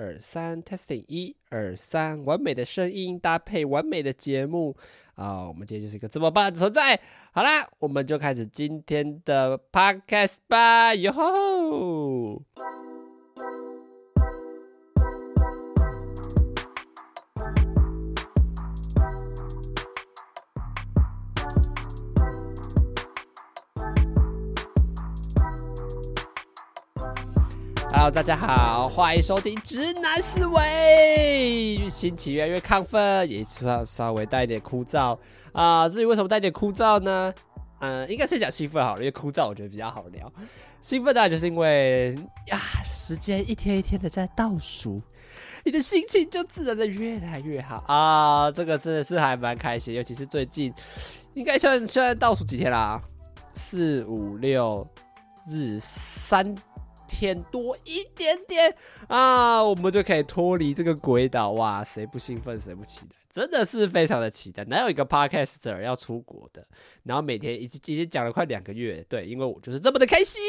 二三，testing 一二三，完美的声音搭配完美的节目啊！我们今天就是一个这么棒的存在。好啦，我们就开始今天的 podcast 吧，哟吼！Hello，大家好，欢迎收听《直男思维》。心情越来越亢奋，也稍稍微带一点枯燥啊。至于为什么带点枯燥呢？嗯、应该是讲兴奋好了，因为枯燥我觉得比较好聊。兴奋当然就是因为呀，时间一天一天的在倒数，你的心情就自然的越来越好啊。这个真的是还蛮开心，尤其是最近，应该算算倒数几天啦，四五六日三。天多一点点啊，我们就可以脱离这个鬼岛哇！谁不兴奋，谁不期待？真的是非常的期待。哪有一个 podcaster 要出国的？然后每天已经已经讲了快两个月，对，因为我就是这么的开心。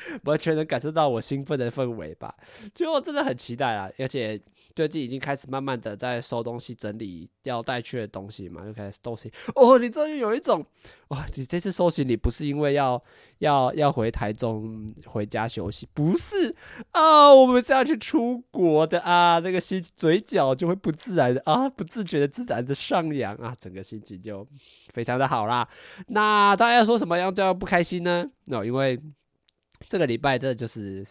完全能感受到我兴奋的氛围吧，就我真的很期待啊！而且最近已经开始慢慢的在收东西、整理要带去的东西嘛，就开始收行。哦，你终于有一种哇！你这次收行李不是因为要要要回台中回家休息，不是啊，我们是要去出国的啊，那个心嘴角就会不自然的啊，不自觉的自然的上扬啊，整个心情就非常的好啦。那大家说什么样叫不开心呢？哦，因为。这个礼拜真的就是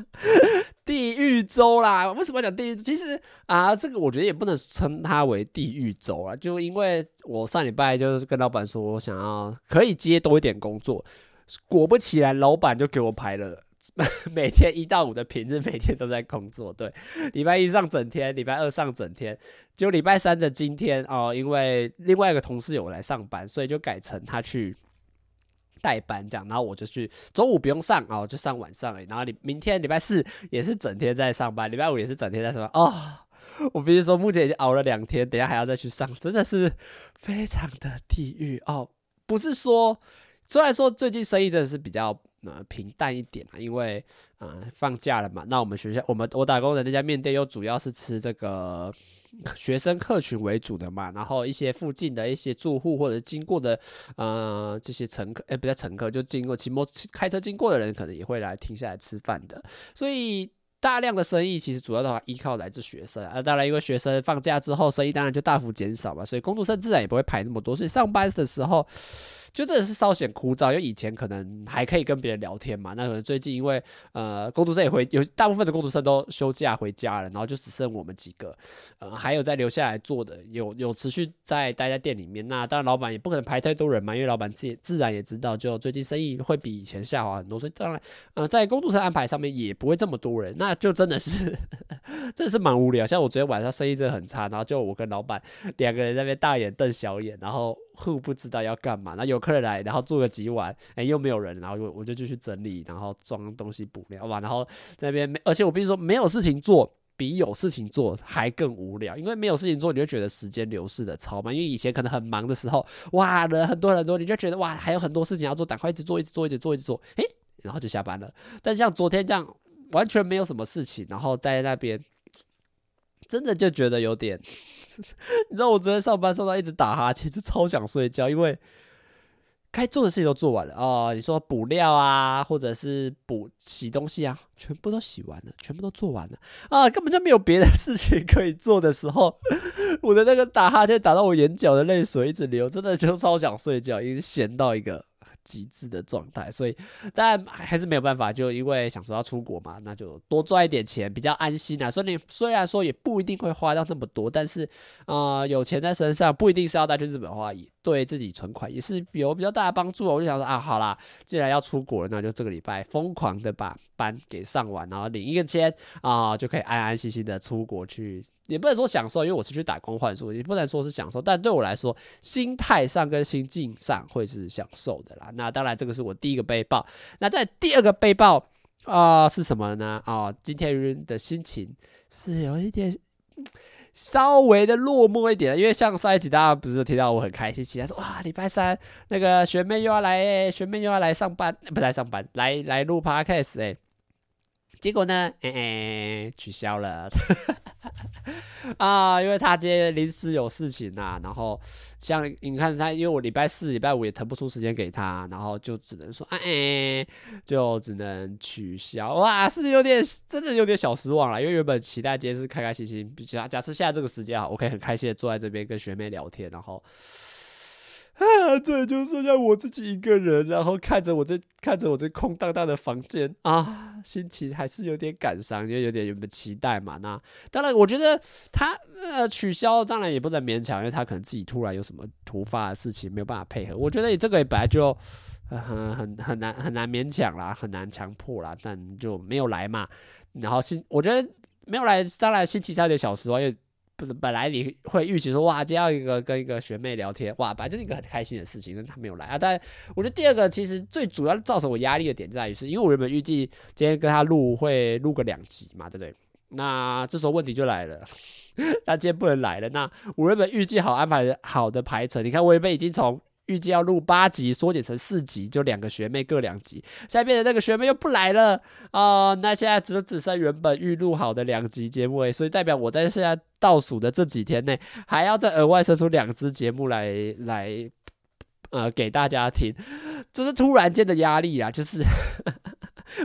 地狱周啦！为什么讲地狱？其实啊，这个我觉得也不能称它为地狱周啊，就因为我上礼拜就是跟老板说我想要可以接多一点工作，果不其然，老板就给我排了 每天一到五的平日，每天都在工作。对，礼拜一上整天，礼拜二上整天，就礼拜三的今天哦，因为另外一个同事有来上班，所以就改成他去。代班这样，然后我就去中午不用上哦，就上晚上而已。然后你明天礼拜四也是整天在上班，礼拜五也是整天在上班。哦，我必须说，目前已经熬了两天，等下还要再去上，真的是非常的地狱哦。不是说，虽然说最近生意真的是比较呃平淡一点啊，因为呃放假了嘛。那我们学校，我们我打工的那家面店又主要是吃这个。学生客群为主的嘛，然后一些附近的一些住户或者经过的呃这些乘客，哎，不叫乘客，就经过骑摩开车经过的人，可能也会来停下来吃饭的，所以大量的生意其实主要的话依靠来自学生啊。当然，因为学生放假之后，生意当然就大幅减少嘛，所以工作生自然也不会排那么多，所以上班的时候。就真的是稍显枯燥，因为以前可能还可以跟别人聊天嘛，那可能最近因为呃工读生也回有大部分的工读生都休假回家了，然后就只剩我们几个，呃还有在留下来做的，有有持续在待在店里面。那当然老板也不可能排太多人嘛，因为老板自自然也知道，就最近生意会比以前下滑很多，所以当然呃在工读生安排上面也不会这么多人，那就真的是 真的是蛮无聊。像我昨天晚上生意真的很差，然后就我跟老板两个人在那边大眼瞪小眼，然后。互不知道要干嘛，那有客人来，然后做个几碗，哎、又没有人，然后我我就继续整理，然后装东西补料吧，然后在那边，而且我必须说，没有事情做比有事情做还更无聊，因为没有事情做，你就觉得时间流逝的超慢，因为以前可能很忙的时候，哇，人很多很多，你就觉得哇，还有很多事情要做，赶快一直做，一直做，一直做，一直做，哎、然后就下班了。但像昨天这样，完全没有什么事情，然后在那边。真的就觉得有点，你知道我昨天上班上到一直打哈欠，其实超想睡觉，因为该做的事情都做完了哦。你说补料啊，或者是补洗东西啊，全部都洗完了，全部都做完了啊，根本就没有别的事情可以做的时候，我的那个打哈欠打到我眼角的泪水一直流，真的就超想睡觉，已经闲到一个。极致的状态，所以但还是没有办法，就因为想说要出国嘛，那就多赚一点钱比较安心啊。所以你虽然说也不一定会花到那么多，但是啊、呃，有钱在身上不一定是要带去日本花，也对自己存款也是有比较大的帮助。我就想说啊，好啦，既然要出国了，那就这个礼拜疯狂的把班给上完，然后领一个签啊，就可以安安心心的出国去。也不能说享受，因为我是去打工换宿，也不能说是享受。但对我来说，心态上跟心境上会是享受的啦。那当然，这个是我第一个背包。那在第二个背包啊、是什么呢？啊、今天的心情是有一点稍微的落寞一点，因为像上一集大家不是听到我很开心，其他说哇，礼拜三那个学妹又要来，学妹又要来上班，不是来上班，来来录 podcast 哎。结果呢，哎、欸，取消了 啊，因为他今天临时有事情呐、啊。然后像你看他，因为我礼拜四、礼拜五也腾不出时间给他，然后就只能说，哎、欸，就只能取消。哇，是有点，真的有点小失望了，因为原本期待今天是开开心心，比其他假设现在这个时间啊，我可以很开心的坐在这边跟学妹聊天，然后。啊，这就剩下我自己一个人，然后看着我这看着我这空荡荡的房间啊，心情还是有点感伤，因为有点有点期待嘛。那当然，我觉得他呃取消，当然也不能勉强，因为他可能自己突然有什么突发的事情没有办法配合。我觉得你这个也本来就 很很很难很难勉强啦，很难强迫啦，但就没有来嘛。然后心我觉得没有来，当然心情差点小失望，因为。不是，本来你会预期说，哇，今天要一个跟一个学妹聊天，哇，本来就是一个很开心的事情，但她没有来啊。但我觉得第二个其实最主要造成我压力的点在于，是因为我原本预计今天跟他录会录个两集嘛，对不对？那这时候问题就来了，他今天不能来了。那我原本预计好安排好的排程，你看我原本已经从。预计要录八集，缩减成四集，就两个学妹各两集。现在变成那个学妹又不来了啊、那现在只只剩原本预录好的两集节目，所以代表我在现在倒数的这几天内，还要再额外生出两支节目来来呃给大家听，这是突然间的压力啊！就是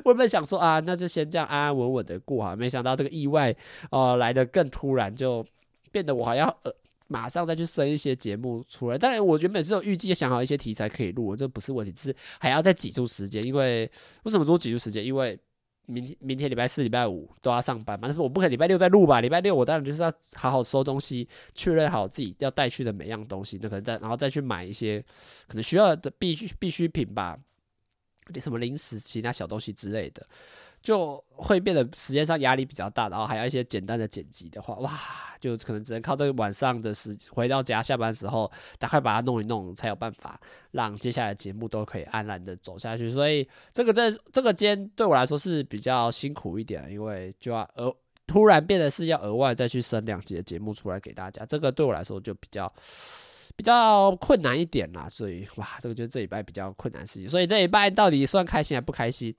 我原本想说啊，那就先这样安安稳稳的过啊，没想到这个意外呃来的更突然，就变得我还要呃。马上再去生一些节目出来，当然我原本是有预计想好一些题材可以录，这不是问题，只是还要再挤出时间。因为为什么说挤出时间？因为明天明天礼拜四、礼拜五都要上班嘛，但是我不可能礼拜六再录吧？礼拜六我当然就是要好好收东西，确认好自己要带去的每样东西，那可能再然后再去买一些可能需要的必需必需品吧，什么零食、其他小东西之类的。就会变得时间上压力比较大，然后还要一些简单的剪辑的话，哇，就可能只能靠这个晚上的时回到家下班时候，赶快把它弄一弄，才有办法让接下来节目都可以安然的走下去。所以这个在这个间对我来说是比较辛苦一点，因为就要额突然变得是要额外再去生两集的节目出来给大家，这个对我来说就比较比较困难一点啦。所以哇，这个就是这礼拜比较困难事情。所以这礼拜到底算开心还不开心？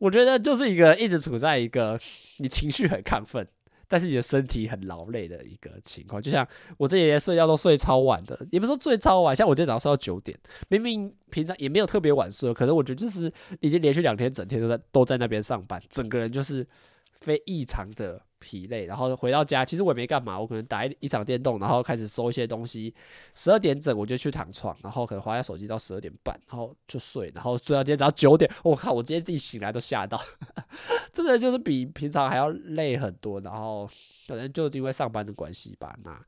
我觉得就是一个一直处在一个你情绪很亢奋，但是你的身体很劳累的一个情况。就像我这几天睡觉都睡超晚的，也不是说睡超晚，像我今天早上睡到九点，明明平常也没有特别晚睡，可是我觉得就是已经连续两天整天都在都在那边上班，整个人就是非异常的。疲累，然后回到家，其实我也没干嘛，我可能打一一场电动，然后开始收一些东西。十二点整我就去躺床，然后可能滑下手机到十二点半，然后就睡，然后睡到今天早上九点。我靠，我今天自己醒来都吓到，真的就是比平常还要累很多。然后可能就是因为上班的关系吧，那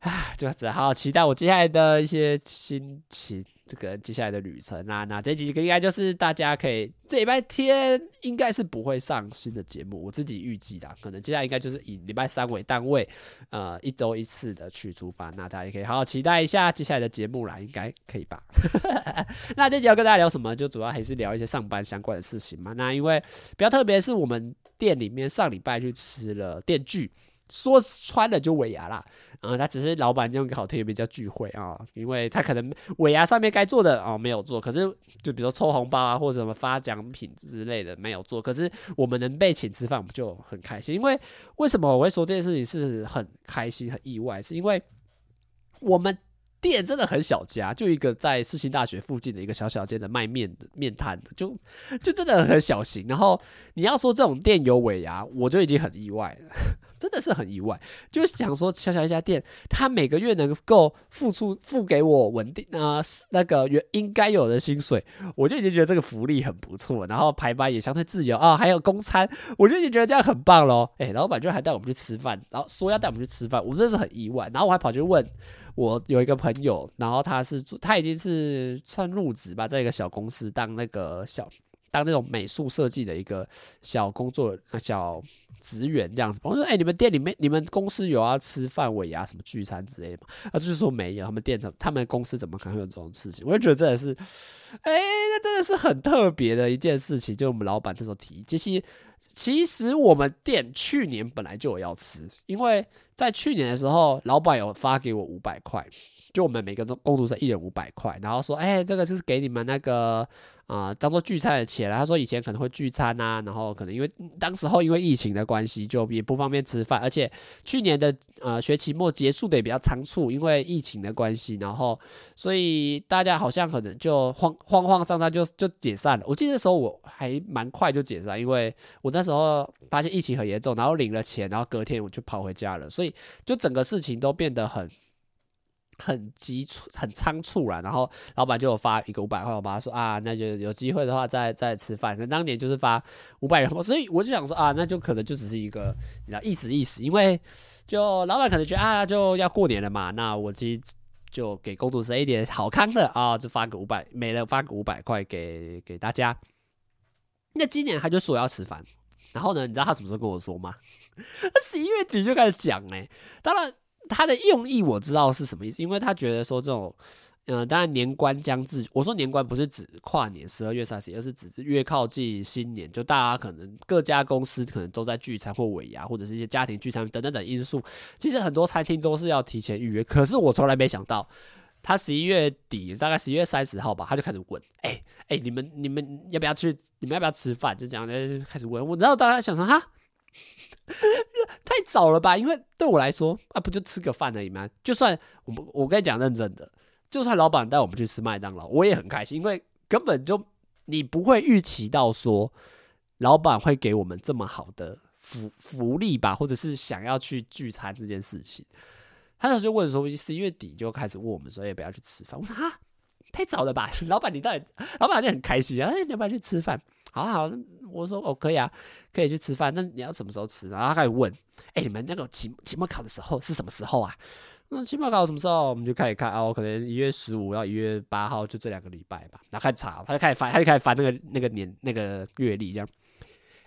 唉，就只好期待我接下来的一些心情。这个接下来的旅程啊，那这几个应该就是大家可以这礼拜天应该是不会上新的节目，我自己预计的，可能接下来应该就是以礼拜三为单位，呃，一周一次的去出发，那大家也可以好好期待一下接下来的节目啦，应该可以吧？那这集要跟大家聊什么？就主要还是聊一些上班相关的事情嘛。那因为比较特别是我们店里面上礼拜去吃了电锯。说穿了就尾牙啦，啊、他只是老板用个好听的名叫聚会啊、因为他可能尾牙上面该做的哦没有做，可是就比如说抽红包啊或者什么发奖品之类的没有做，可是我们能被请吃饭，我们就很开心。因为为什么我会说这件事情是很开心很意外，是因为我们店真的很小家，就一个在世新大学附近的一个小小间的卖面的面摊的，就就真的很小型。然后你要说这种店有尾牙，我就已经很意外了。真的是很意外，就是想说小小一家店，他每个月能够付出付给我稳定啊、呃、那个原应该有的薪水，我就已经觉得这个福利很不错，然后排班也相对自由啊、还有公餐，我就已经觉得这样很棒喽。哎，老板就还带我们去吃饭，然后说要带我们去吃饭，我真的是很意外。然后我还跑去问我有一个朋友，然后他是他已经是算入职吧，在一个小公司当那个小。当那种美术设计的一个小工作那小职员这样子，我说：“哎、你们店里面，你们公司有要吃饭尾牙什么聚餐之类的吗？”他就是说没有，他们店怎，他们公司怎么可能会有这种事情？我就觉得真的是，哎、那真的是很特别的一件事情。就我们老板这时候提，其实其实我们店去年本来就有要吃，因为在去年的时候，老板有发给我五百块，就我们每个都工读生一人五百块，然后说：“哎、这个是给你们那个。”啊，当做聚餐的钱了。他说以前可能会聚餐啊，然后可能因为当时候因为疫情的关系，就也不方便吃饭，而且去年的呃学期末结束的也比较仓促，因为疫情的关系，然后所以大家好像可能就慌慌慌张张就就解散了。我记得那时候我还蛮快就解散，因为我那时候发现疫情很严重，然后领了钱，然后隔天我就跑回家了，所以就整个事情都变得很。很急促，很仓促了，然后老板就有发一个五百块，我妈说啊，那就有机会的话再再吃饭。那当年就是发五百元，所以我就想说啊，那就可能就只是一个你知道意思意思，因为就老板可能觉得啊，就要过年了嘛，那我其实就给工读生一点好康的啊，就发个五百，没了发个五百块给给大家。那今年他就说要吃饭，然后呢，你知道他什么时候跟我说吗？他 十一月底就开始讲哎，当然。他的用意我知道是什么意思，因为他觉得说这种，嗯、当然年关将至，我说年关不是指跨年十二月三十，而是指越靠近新年，就大家可能各家公司可能都在聚餐或尾牙，或者是一些家庭聚餐等等等因素。其实很多餐厅都是要提前预约，可是我从来没想到，他十一月底大概十一月三十号吧，他就开始问，哎、欸、哎、你们你们要不要去？你们要不要吃饭？就这样开始问我，然后大家想说哈。太早了吧？因为对我来说啊，不就吃个饭而已吗？就算我我跟你讲认真的，就算老板带我们去吃麦当劳，我也很开心，因为根本就你不会预期到说老板会给我们这么好的福福利吧，或者是想要去聚餐这件事情。他那时候问说，十一月底就开始问我们说要不要去吃饭。我说啊，太早了吧？老板你到底，老板就很开心啊，哎，你要不要去吃饭？好好。我说哦，可以啊，可以去吃饭。那你要什么时候吃？然后他开始问，哎、你们那个期期末考的时候是什么时候啊？那期末考什么时候？我们就开始看哦，可能一月十五到一月八号，就这两个礼拜吧。然后开始查，他就开始翻，他就开始翻那个那个年那个月历这样。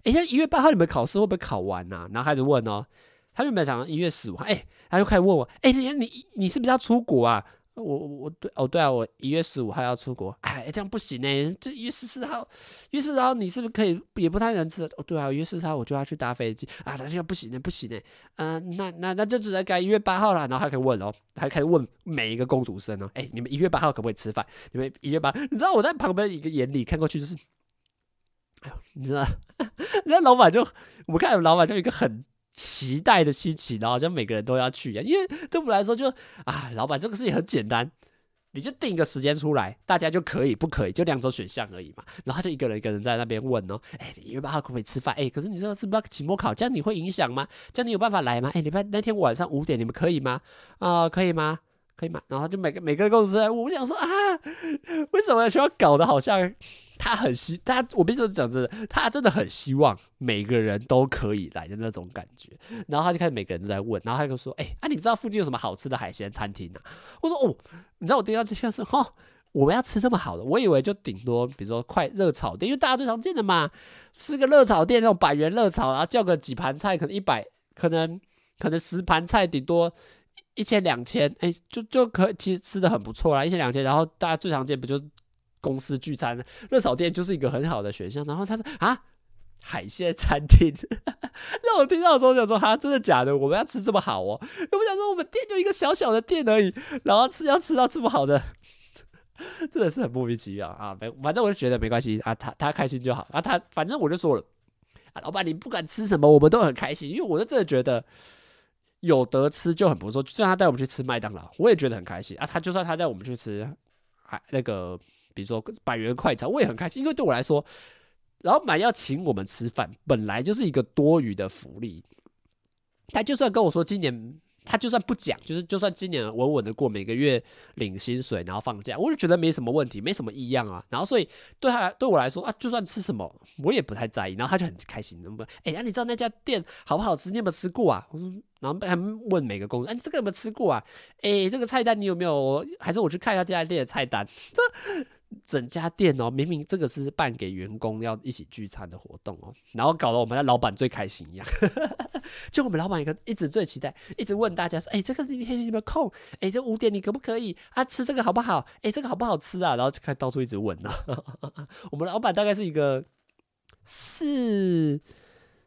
哎、那一月八号你们考试会不会考完呐、啊？然后开始问哦，他原本想到一月十五号，哎，他就开始问我，哎、你你你是不是要出国啊？我我我对哦对啊，我一月十五号要出国，哎，这样不行呢。这一月十四号，一月十四号你是不是可以也不太能吃？哦对啊，一月十四号我就要去搭飞机啊，那这样不行呢，不行呢。嗯、那那那就只能改一月八号了。然后还可以问哦，还可以问每一个工读生哦，哎，你们一月八号可不可以吃饭？你们一月八，你知道我在旁边一个眼里看过去就是，哎呦，你知道，那老板就我们看老板就一个很。期待的心情，然后好像每个人都要去啊，因为对我们来说就啊，老板这个事情很简单，你就定一个时间出来，大家就可以不可以，就两种选项而已嘛。然后他就一个人一个人在那边问哦，哎，你一月八号可不可以吃饭？哎，可是你知道是不是期末考，这样你会影响吗？这样你有办法来吗？哎，礼拜那天晚上五点你们可以吗？啊，可以吗？可以吗？然后就每个每个公司，我们想说啊，为什么需要搞得好像？他很希他，我必须讲真的，他真的很希望每个人都可以来的那种感觉。然后他就开始每个人都在问，然后他就说：“哎、啊，你知道附近有什么好吃的海鲜餐厅啊？”我说：“哦，你知道我听到这些是哦，我们要吃这么好的，我以为就顶多比如说快热炒店，因为大家最常见的嘛，吃个热炒店那种百元热炒，然后叫个几盘菜，可能一百，可能可能十盘菜顶多一千两千，哎，就就可以其实吃的很不错啦，一千两千。然后大家最常见不就？”公司聚餐，热炒店就是一个很好的选项。然后他说啊，海鲜餐厅，让我听到的时候想说哈，真的假的？我们要吃这么好哦？我想说我们店就一个小小的店而已，然后吃要吃到这么好的，真的是很莫名其妙啊！没，反正我就觉得没关系啊，他他开心就好啊。他反正我就说了啊，老板你不管吃什么，我们都很开心，因为我就真的觉得有得吃就很不错。就算他带我们去吃麦当劳，我也觉得很开心啊。他就算他带我们去吃还那个。比如说百元快餐，我也很开心，因为对我来说，老板要请我们吃饭，本来就是一个多余的福利。他就算跟我说今年，他就算不讲，就是就算今年稳稳的过每个月领薪水，然后放假，我就觉得没什么问题，没什么异样啊。然后所以对他对我来说啊，就算吃什么，我也不太在意。然后他就很开心，能不能？哎，那你知道那家店好不好吃？你有没有吃过啊？我说，然后还问每个工人，哎，这个有没有吃过啊？哎，这个菜单你有没有？还是我去看一下这家店的菜单？这。整家店哦，明明这个是办给员工要一起聚餐的活动哦，然后搞得我们的老板最开心一样，就我们老板一个一直最期待，一直问大家说，哎，这个你你有没有空？哎，这五点你可不可以啊？吃这个好不好？哎，这个好不好吃啊？然后就开到处一直问呢。我们老板大概是一个四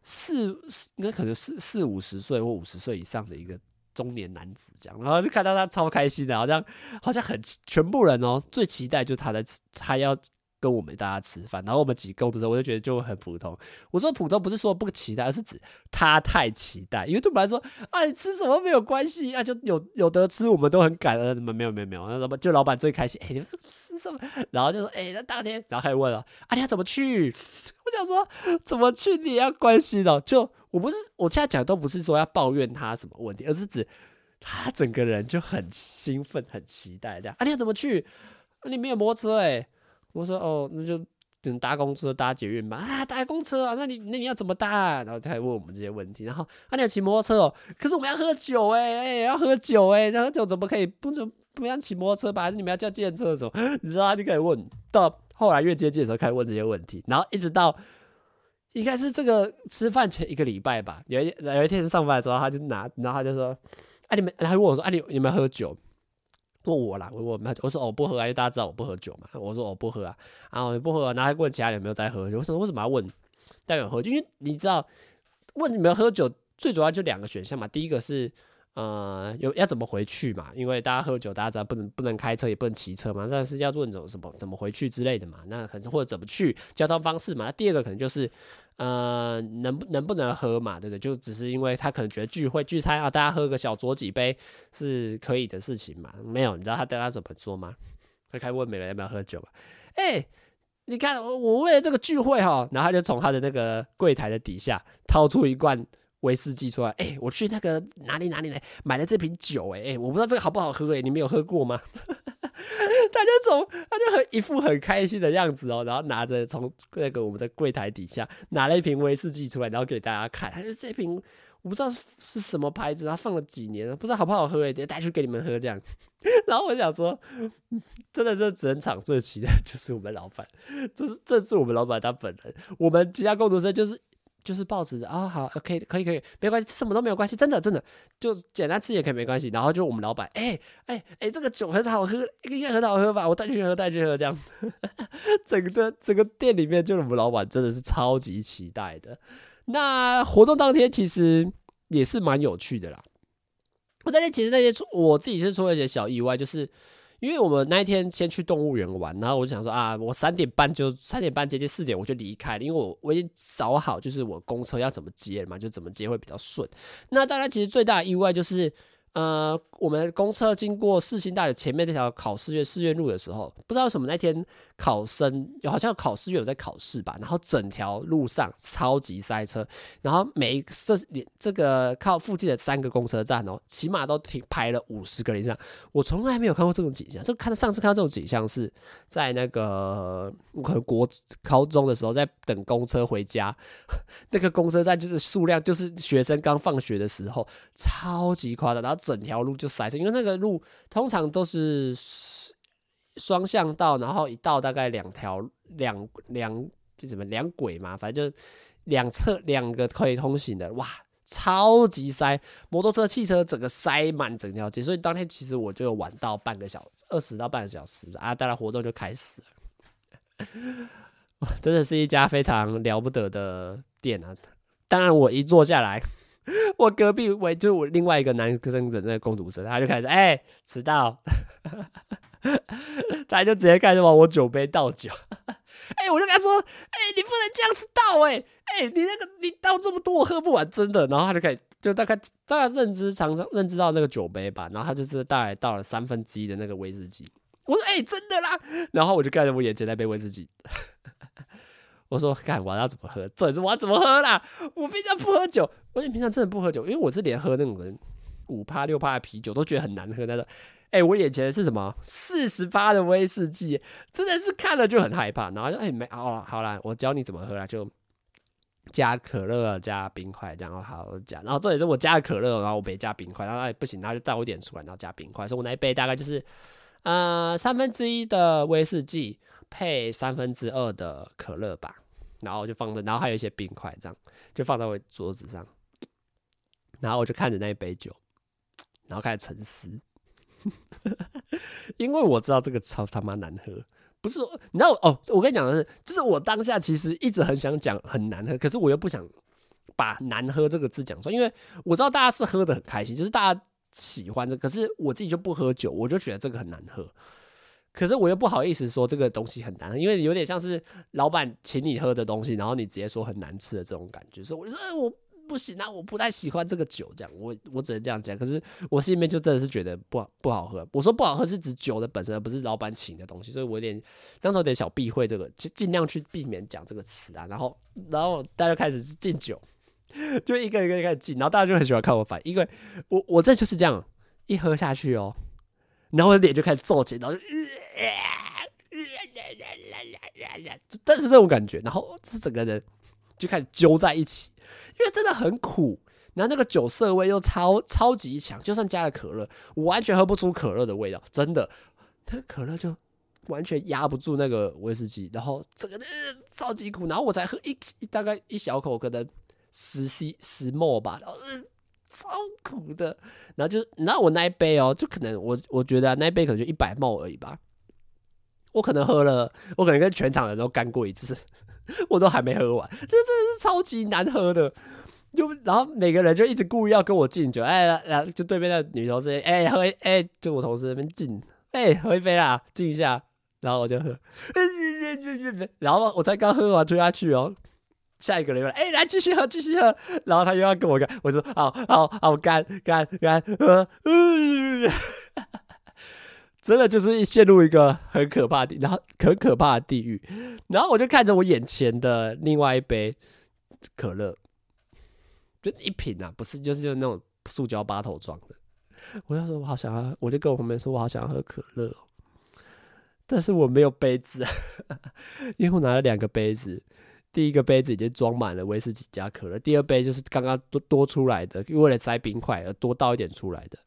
四四，应该可能是四五十岁或五十岁以上的一个。中年男子这样，然后就看到他超开心的，好像好像很全部人哦，最期待就是他的他要跟我们大家吃饭，然后我们几个的时候，我就觉得就很普通。我说普通不是说不期待，而是指他太期待，因为对我们来说，啊，你吃什么没有关系啊，就有有得吃，我们都很感恩。没有没有没有，那老板就老板最开心，哎，你们是吃什么？然后就说，哎，那当天，然后还问了，啊，你要怎么去？我想说，怎么去你也要关心的，就我不是，我现在讲都不是说要抱怨他什么问题，而是指。他整个人就很兴奋，很期待这样。啊，你要怎么去？你没有摩托车哎、我说哦，那就等搭公车、搭捷运吧。啊，搭公车啊？那你那你要怎么搭、啊？然后他还问我们这些问题。然后啊，你要骑摩托车哦？可是我们要喝酒哎、欸、哎、要喝酒哎、欸，然后酒怎么可以不能不要骑摩托车吧？还是你们要叫计程车的时候，你知道他就可以问。到后来越接近的时候，开始问这些问题。然后一直到应该是这个吃饭前一个礼拜吧。有一有一天上班的时候，他就拿，然后他就说。啊，你们，然后问我说：“啊，你你们喝酒？”问我啦，问我们，我说：“我不喝啊，因为大家知道我不喝酒嘛。”我说：“我不喝啊。”然后我不喝，然后还问其他人有没有在喝酒。我说：“为什么要问代表喝酒？因为你知道，问你们喝酒最主要就两个选项嘛。第一个是呃，有要怎么回去嘛？因为大家喝酒，大家知道不能不能开车，也不能骑车嘛。但是要问怎么怎么怎么回去之类的嘛。那可能或者怎么去交通方式嘛。那第二个可能就是。呃，能不能不能喝嘛？对不对？就只是因为他可能觉得聚会聚餐啊，大家喝个小酌几杯是可以的事情嘛？没有，你知道他对他怎么说吗？他开问每人要不要喝酒嘛？哎、你看我我为了这个聚会哈，然后他就从他的那个柜台的底下掏出一罐威士忌出来。哎、我去那个哪里哪里来买了这瓶酒、欸？哎哎，我不知道这个好不好喝哎、你没有喝过吗？他就从他就很一副很开心的样子哦，然后拿着从那个我们的柜台底下拿了一瓶威士忌出来，然后给大家看。他说这瓶我不知道是是什么牌子，他放了几年了，不知道好不好喝哎，带去给你们喝这样。然后我想说，真的是整场最期待就是我们老板，就是这是我们老板他本人，我们其他工作生就是。就是抱持着啊，好，OK，可以，可以，没关系，什么都没有关系，真的，真的，就简单吃也可以，没关系。然后就我们老板，哎，哎，哎，这个酒很好喝，应该很好喝吧？我带去喝，带去喝，这样子。整个整个店里面，就是我们老板真的是超级期待的。那活动当天其实也是蛮有趣的啦。我在那其实那些出，我自己是出了一些小意外，就是。因为我们那一天先去动物园玩，然后我就想说啊，我三点半就三点半接近四点我就离开了，因为我我已经找好就是我公车要怎么接嘛，就怎么接会比较顺。那大家，其实最大的意外就是。呃，我们公车经过四新大学前面这条考试院试院路的时候，不知道为什么那天考生有好像考试院有在考试吧，然后整条路上超级塞车，然后每一这这个靠附近的三个公车站哦，起码都停排了五十个人以上，我从来没有看过这种景象。这看到上次看到这种景象是在那个我可能国高中的时候，在等公车回家，那个公车站就是数量就是学生刚放学的时候，超级夸张，然后。整条路就塞车，因为那个路通常都是双向道，然后一道大概两条两两就什么两轨嘛，反正就两侧两个可以通行的，哇，超级塞，摩托车、汽车整个塞满整条街，所以当天其实我就晚到半个小时，二十到半个小时啊，当然活动就开始了，真的是一家非常了不得的店啊！当然我一坐下来。我隔壁位就我另外一个男生的那个工读生，他就开始哎迟到，他就直接开始往我酒杯倒酒，哎，我就跟他说，哎，你不能这样子倒，哎，哎，你那个你倒这么多我喝不完，真的。然后他就开始就大概大概认知常常认知到那个酒杯吧，然后他就是大概倒了三分之一的那个威士忌，我说哎真的啦，然后我就看着我眼前那杯威士忌。我说：“干，我要怎么喝？这也是我要怎么喝啦？我平常不喝酒，我平常真的不喝酒，因为我是连喝那种人五趴六趴的啤酒都觉得很难喝那种。哎，我眼前的是什么？四十八的威士忌，真的是看了就很害怕。然后就哎没好了好了，我教你怎么喝啦，就加可乐加冰块这样好加。然后这也是我加的可乐，然后我没加冰块。然后哎不行，然后就倒一点出来，然后加冰块。所以我那一杯大概就是呃三分之一的威士忌配三分之二的可乐吧。”然后就放着，然后还有一些冰块，这样就放在我桌子上。然后我就看着那一杯酒，然后开始沉思，因为我知道这个超他妈难喝。不是说，你知道哦？我跟你讲的是，就是我当下其实一直很想讲很难喝，可是我又不想把难喝这个字讲出来，因为我知道大家是喝得很开心，就是大家喜欢这个，可是我自己就不喝酒，我就觉得这个很难喝。可是我又不好意思说这个东西很难喝，因为有点像是老板请你喝的东西，然后你直接说很难吃的这种感觉，所以我就说，哎，我不行啊，我不太喜欢这个酒，这样，我我只能这样讲。可是我心里面就真的是觉得不不好喝。我说不好喝是指酒的本身，而不是老板请的东西，所以我有点当时有点小避讳这个，就尽量去避免讲这个词啊。然后然后大家开始敬酒，就一个一个开始敬，然后大家就很喜欢看我反应，因为我我这就是这样。一喝下去哦，然后我的脸就开始皱起，然后就，但是这种感觉，然后这整个人就开始揪在一起，因为真的很苦，然后那个酒涩味又超超级强，就算加了可乐，我完全喝不出可乐的味道，真的，那可乐就完全压不住那个威士忌，然后整个超级苦，然后我才喝一大概一小口，可能十 c 十沫吧，然后。超苦的，然后就是，然后我那一杯哦，就可能我我觉得、那一杯可能就一百沫而已吧，我可能喝了，我可能跟全场人都干过一次，我都还没喝完，这真的是超级难喝的，就然后每个人就一直故意要跟我敬酒，哎，来，就对面的女同事，哎，喝，哎，就我同事那边敬，哎，喝一杯啦，敬一下，然后我就喝，然后我才刚喝完推下去哦。下一个人又来，哎、来继续喝，继续喝。然后他又要跟我干，我说好好好干干干喝，嗯，真的就是陷入一个很可怕的，然后很可怕的地狱。然后我就看着我眼前的另外一杯可乐，就一瓶啊，不是，就是就那种塑胶八头装的。我要说，我好想要，我就跟我旁边说，我好想要喝可乐，但是我没有杯子，因为我拿了两个杯子。第一个杯子已经装满了威士忌加可乐，第二杯就是刚刚多多出来的，为了塞冰块而多倒一点出来的。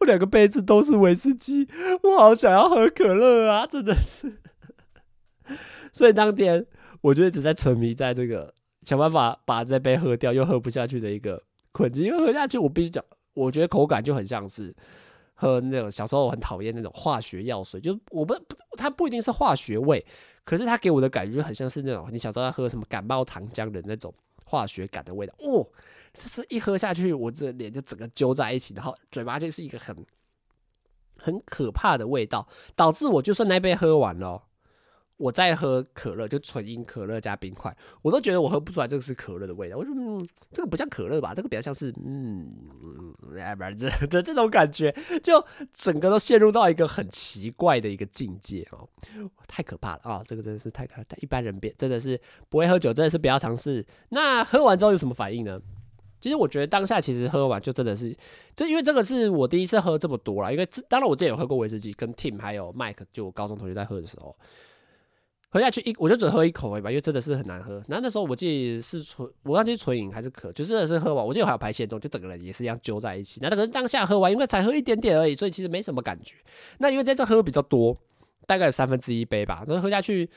我两个杯子都是威士忌，我好想要喝可乐啊！真的是。所以当天我就一直在沉迷在这个想办法把这杯喝掉又喝不下去的一个困境，因为喝下去我必须讲，我觉得口感就很像是喝那种小时候很讨厌那种化学药水，就我不它不一定是化学味。可是它给我的感觉就很像是那种你小时候在喝什么感冒糖浆的那种化学感的味道哦，这次一喝下去，我这脸就整个揪在一起，然后嘴巴就是一个很很可怕的味道，导致我就算那杯喝完了。我在喝可乐，就纯饮可乐加冰块，我都觉得我喝不出来这个是可乐的味道。我说，嗯，这个不像可乐吧？这个比较像是，嗯，哎，不是这这这种感觉，就整个都陷入到一个很奇怪的一个境界哦，太可怕了啊！这个真的是太可怕，一般人别真的是不会喝酒，真的是不要尝试。那喝完之后有什么反应呢？其实我觉得当下其实喝完就真的是，这因为这个是我第一次喝这么多啦，因为这当然我之前有喝过威士忌，跟 Tim 还有 Mike 就我高中同学在喝的时候。喝下去一，我就只喝一口而已吧，因为真的是很难喝。然后那时候我记得是纯，我忘记纯饮还是可，就真的是喝完，我记得还有排泄中，就整个人也是一样揪在一起。那可是当下喝完，因为才喝一点点而已，所以其实没什么感觉。那因为在这喝比较多，大概有三分之一杯吧，然后喝下去，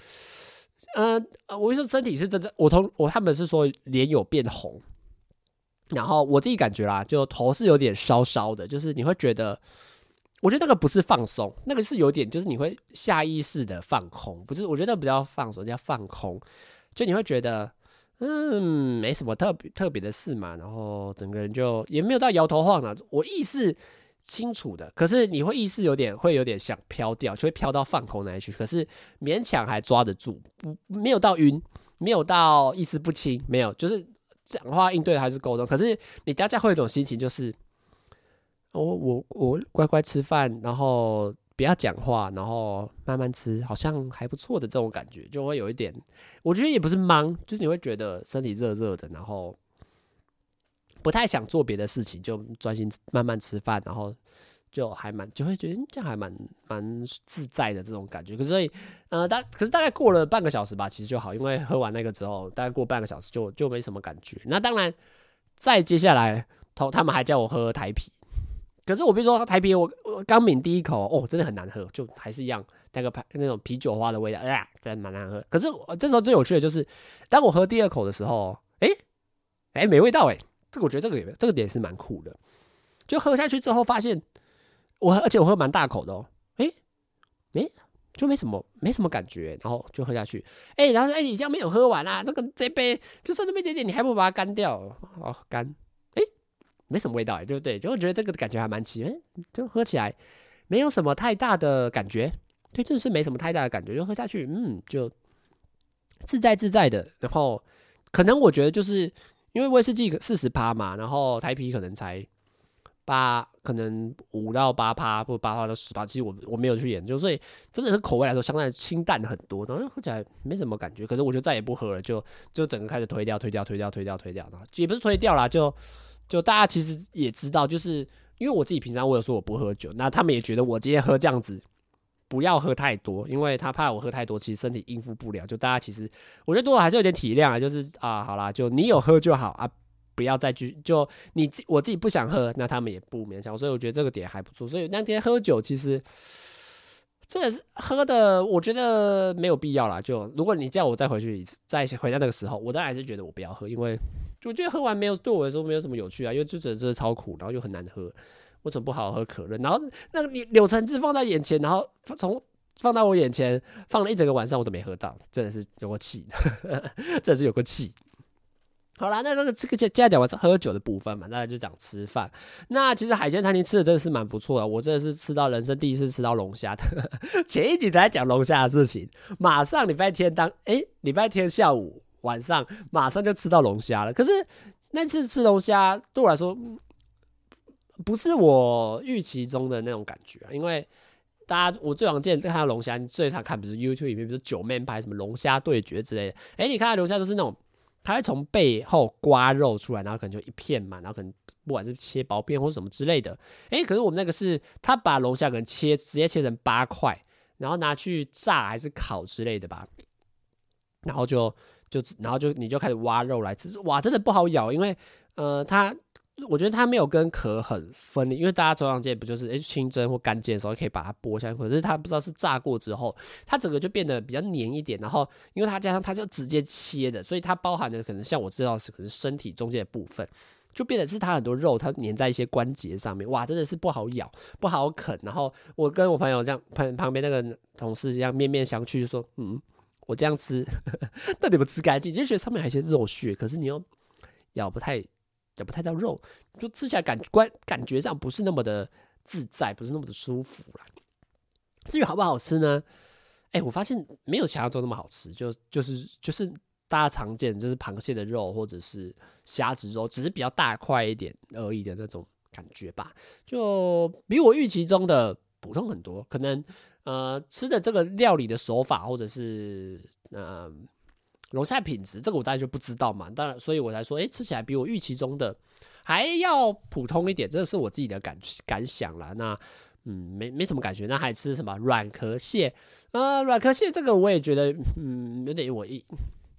嗯、呃，我就说身体是真的，我同我他们是说脸有变红，然后我自己感觉啦，就头是有点烧烧的，就是你会觉得。我觉得那个不是放松，那个是有点，就是你会下意识的放空，不是？我觉得那不叫放松，叫放空。就你会觉得，嗯，没什么特别特别的事嘛，然后整个人就也没有到摇头晃脑。我意识清楚的，可是你会意识有点会有点想飘掉，就会飘到放空那里去。可是勉强还抓得住，不没有到晕，没有到意识不清，没有，就是讲话应对还是沟通。可是你大家会有一种心情，就是。我我我乖乖吃饭，然后不要讲话，然后慢慢吃，好像还不错的这种感觉，就会有一点。我觉得也不是忙，就是你会觉得身体热热的，然后不太想做别的事情，就专心慢慢吃饭，然后就还蛮就会觉得这样还蛮蛮自在的这种感觉。可是所以呃大可是大概过了半个小时吧，其实就好，因为喝完那个之后，大概过半个小时就就没什么感觉。那当然，再接下来他他们还叫我喝台啤。可是我比如说台啤，我我刚抿第一口哦，真的很难喝，就还是一样那个牌那种啤酒花的味道，哎呀，真的蛮难喝。可是这时候最有趣的就是，当我喝第二口的时候，哎、欸、哎、没味道哎，这个我觉得这个也这个点是蛮酷的。就喝下去之后发现，我而且我喝蛮大口的哦，哎、欸、哎、就没什么没什么感觉，然后就喝下去，哎、然后说哎、你这样没有喝完啊，这个这杯就剩这么一点点，你还不把它干掉哦干。没什么味道哎，对不对？就我觉得这个感觉还蛮奇，哎，就喝起来没有什么太大的感觉，对，真的是没什么太大的感觉，就喝下去，嗯，就自在自在的。然后可能我觉得就是因为威士忌四十趴嘛，然后台啤可能才。八可能五到八趴，或八趴到十趴，其实我我没有去研究，所以真的是口味来说，相对清淡很多，然后喝起来没什么感觉。可是我就再也不喝了，就就整个开始推掉，推掉，推掉，推掉，推掉，然后也不是推掉啦，就就大家其实也知道，就是因为我自己平常我有说我不喝酒，那他们也觉得我今天喝这样子不要喝太多，因为他怕我喝太多，其实身体应付不了。就大家其实我觉得多少还是有点体谅啊，就是啊，好啦，就你有喝就好啊。不要再去，就你我自己不想喝，那他们也不勉强，所以我觉得这个点还不错。所以那天喝酒其实真的是喝的，我觉得没有必要啦。就如果你叫我再回去一次，再回到那个时候，我当然还是觉得我不要喝，因为我觉得喝完没有对我来说没有什么有趣啊，因为就觉得这是超苦，然后又很难喝，为什么不好好喝可乐？然后那个柳柳橙汁放在眼前，然后从放到我眼前放了一整个晚上，我都没喝到，真的是有个气，真的是有个气。好啦，那这个这个接接下来讲完是喝酒的部分嘛，大家就讲吃饭。那其实海鲜餐厅吃的真的是蛮不错的，我真的是吃到人生第一次吃到龙虾的。前一集在讲龙虾的事情，马上礼拜天当哎礼拜天下午晚上马上就吃到龙虾了。可是那次吃龙虾对我来说不是我预期中的那种感觉啊，因为大家我最常见看到龙虾，你最常看不是 YouTube 里面，比如九妹拍什么龙虾对决之类的。哎，你看到龙虾都是那种。他会从背后刮肉出来，然后可能就一片嘛，然后可能不管是切薄片或什么之类的。诶，可是我们那个是，他把龙虾可能切直接切成八块，然后拿去炸还是烤之类的吧。然后就就然后就你就开始挖肉来吃，哇，真的不好咬，因为呃它。我觉得它没有跟壳很分离，因为大家中常见不就是诶清蒸或干煎的时候可以把它剥下来，可是它不知道是炸过之后，它整个就变得比较黏一点。然后因为它加上它就直接切的，所以它包含的可能像我知道是可能身体中间的部分，就变得是它很多肉它粘在一些关节上面，哇，真的是不好咬，不好啃。然后我跟我朋友这样旁旁边那个同事这样面面相觑，就说嗯，我这样吃，那你们吃干净，就觉得上面还有一些肉屑，可是你又咬不太。也不太到肉，就吃起来感观感觉上不是那么的自在，不是那么的舒服啦。至于好不好吃呢？哎、我发现没有想象中那么好吃，就就是就是大家常见就是螃蟹的肉或者是虾子肉，只是比较大块一点而已的那种感觉吧，就比我预期中的普通很多。可能呃吃的这个料理的手法或者是嗯。龙虾品质，这个我当然就不知道嘛。当然，所以我才说，诶，吃起来比我预期中的还要普通一点，这是我自己的感感想啦。那，嗯，没没什么感觉。那还吃什么软壳蟹？呃，软壳蟹这个我也觉得，嗯，有点我一，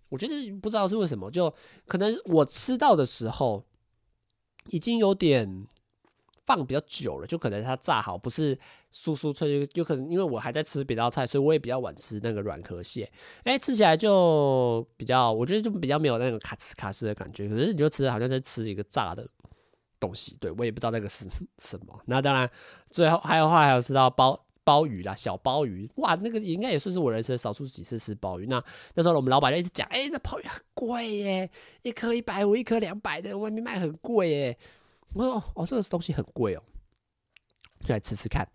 我觉得不知道是为什么，就可能我吃到的时候已经有点。放比较久了，就可能它炸好不是酥酥脆，就有可能因为我还在吃别道菜，所以我也比较晚吃那个软壳蟹。哎、吃起来就比较，我觉得就比较没有那种卡斯卡斯的感觉。可是你就吃的好像在吃一个炸的东西，对，我也不知道那个是什么。那当然，最后还有话还有吃到鲍鲍鱼啦，小鲍鱼，哇，那个应该也算是我人生少数几次吃鲍鱼。那那时候我们老板就一直讲，哎、欸，那鲍鱼很贵耶，一颗一百五，一颗两百的，外面卖很贵耶。我说哦，这个东西很贵哦，就来吃吃看，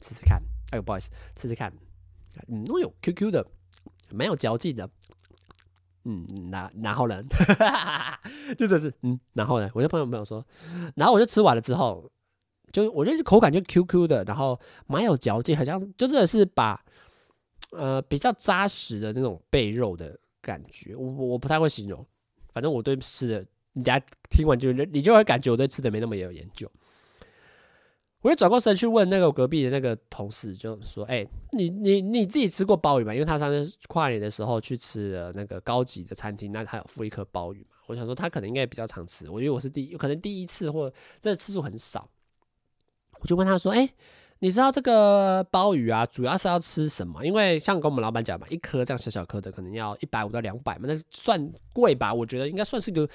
吃吃看。哎呦，不好意思，吃吃看。嗯，哦呦，Q Q 的，蛮有嚼劲的。嗯，然然后呢，就这是嗯，然后呢，我就朋友朋友说，然后我就吃完了之后，就我觉得口感就 Q Q 的，然后蛮有嚼劲，好像真的是把呃比较扎实的那种贝肉的感觉，我我不太会形容，反正我对吃的。你等下听完就你就会感觉我对吃的没那么有研究。我就转过身去问那个隔壁的那个同事，就说：“哎、你你你自己吃过鲍鱼吗？因为他上次跨年的时候去吃了那个高级的餐厅，那他有附一颗鲍鱼嘛。我想说他可能应该比较常吃，我因为我是第一，可能第一次或这次数很少。我就问他说：“哎、你知道这个鲍鱼啊，主要是要吃什么？因为像跟我们老板讲嘛，一颗这样小小颗的，可能要一百五到两百嘛，那算贵吧？我觉得应该算是个。”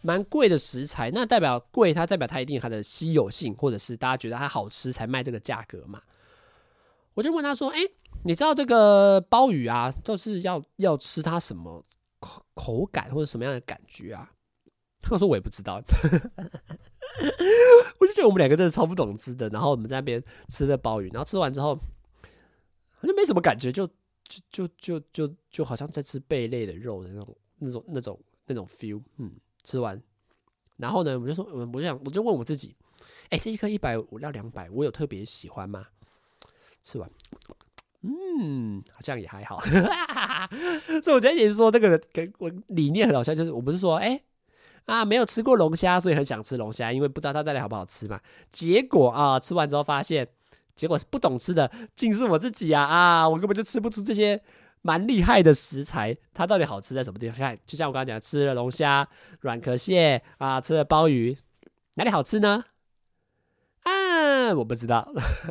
蛮贵的食材，那代表贵，它代表它一定它的稀有性，或者是大家觉得它好吃才卖这个价格嘛。我就问他说：“哎、你知道这个鲍鱼啊，就是要要吃它什么口口感或者什么样的感觉啊？”他说：“我也不知道。”我就觉得我们两个真的超不懂吃的。然后我们在那边吃的鲍鱼，然后吃完之后，就没什么感觉，就就就就就就好像在吃贝类的肉的那种那种那种那种 feel。嗯，吃完，然后呢，我就说，我就想，我就问我自己，哎，这一颗一百五到两百，我有特别喜欢吗？吃完，嗯，好像也还好。所以我前几天说这个跟我理念很好像，就是我不是说，哎。啊，没有吃过龙虾，所以很想吃龙虾，因为不知道它到底好不好吃嘛。结果啊，吃完之后发现，结果是不懂吃的，竟是我自己啊！啊，我根本就吃不出这些蛮厉害的食材，它到底好吃在什么地方？看，就像我刚刚讲，吃了龙虾、软壳蟹啊，吃了鲍鱼，哪里好吃呢？啊，我不知道，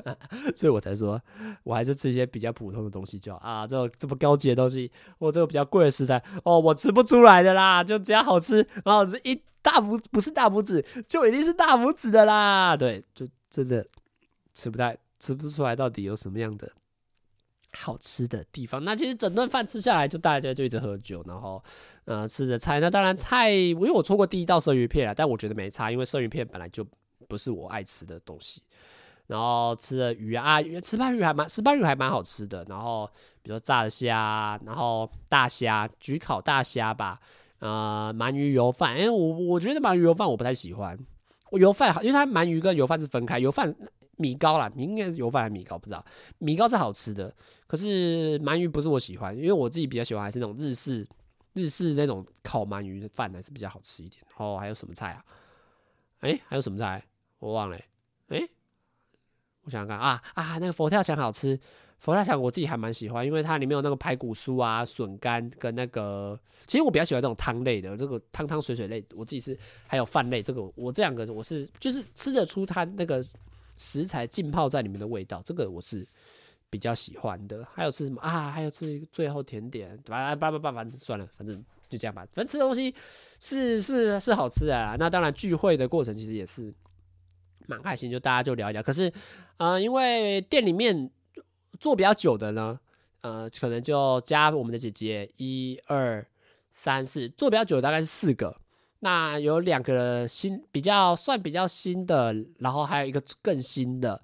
所以我才说，我还是吃一些比较普通的东西就好啊。这这么高级的东西，我这个比较贵的食材，哦，我吃不出来的啦。就只要好吃，然后是一大拇，不是大拇指，就一定是大拇指的啦。对，就真的吃不太吃不出来，到底有什么样的好吃的地方。那其实整顿饭吃下来，就大家就一直喝酒，然后呃吃的菜，那当然菜，因为我错过第一道生鱼片啊，但我觉得没差，因为生鱼片本来就。不是我爱吃的东西，然后吃的鱼啊，鱼石斑鱼还蛮石斑鱼还蛮好吃的。然后比如说炸的虾，然后大虾焗烤大虾吧，呃，鳗鱼油饭。哎，我我觉得鳗鱼油饭我不太喜欢，我油饭好，因为它鳗鱼跟油饭是分开，油饭米糕啦，应该是油饭还是米糕不知道，米糕是好吃的，可是鳗鱼不是我喜欢，因为我自己比较喜欢还是那种日式日式那种烤鳗鱼的饭还是比较好吃一点。然后还有什么菜啊？哎，还有什么菜？我忘了、欸，哎、我想想看啊啊，那个佛跳墙好吃，佛跳墙我自己还蛮喜欢，因为它里面有那个排骨酥啊、笋干跟那个，其实我比较喜欢这种汤类的，这个汤汤水水类，我自己是还有饭类，这个我这两个我是就是吃得出它那个食材浸泡在里面的味道，这个我是比较喜欢的。还有吃什么啊？还有吃最后甜点，叭叭叭叭，反正算了，反正就这样吧。反正吃东西是是是好吃的啊，那当然聚会的过程其实也是。蛮开心，就大家就聊一聊。可是，呃，因为店里面做比较久的呢，呃，可能就加我们的姐姐一二三四，做比较久的大概是四个。那有两个新，比较算比较新的，然后还有一个更新的。